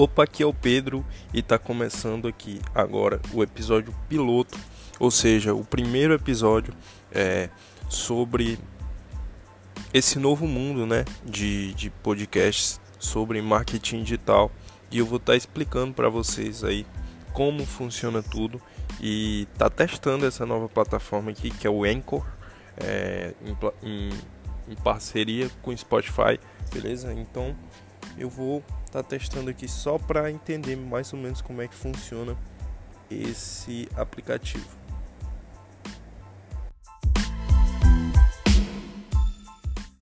Opa, aqui é o Pedro e está começando aqui agora o episódio piloto, ou seja, o primeiro episódio é, sobre esse novo mundo né, de, de podcasts sobre marketing digital e eu vou estar tá explicando para vocês aí como funciona tudo e tá testando essa nova plataforma aqui que é o Anchor é, em, em, em parceria com o Spotify, beleza? Então eu vou estar tá testando aqui só para entender mais ou menos como é que funciona esse aplicativo.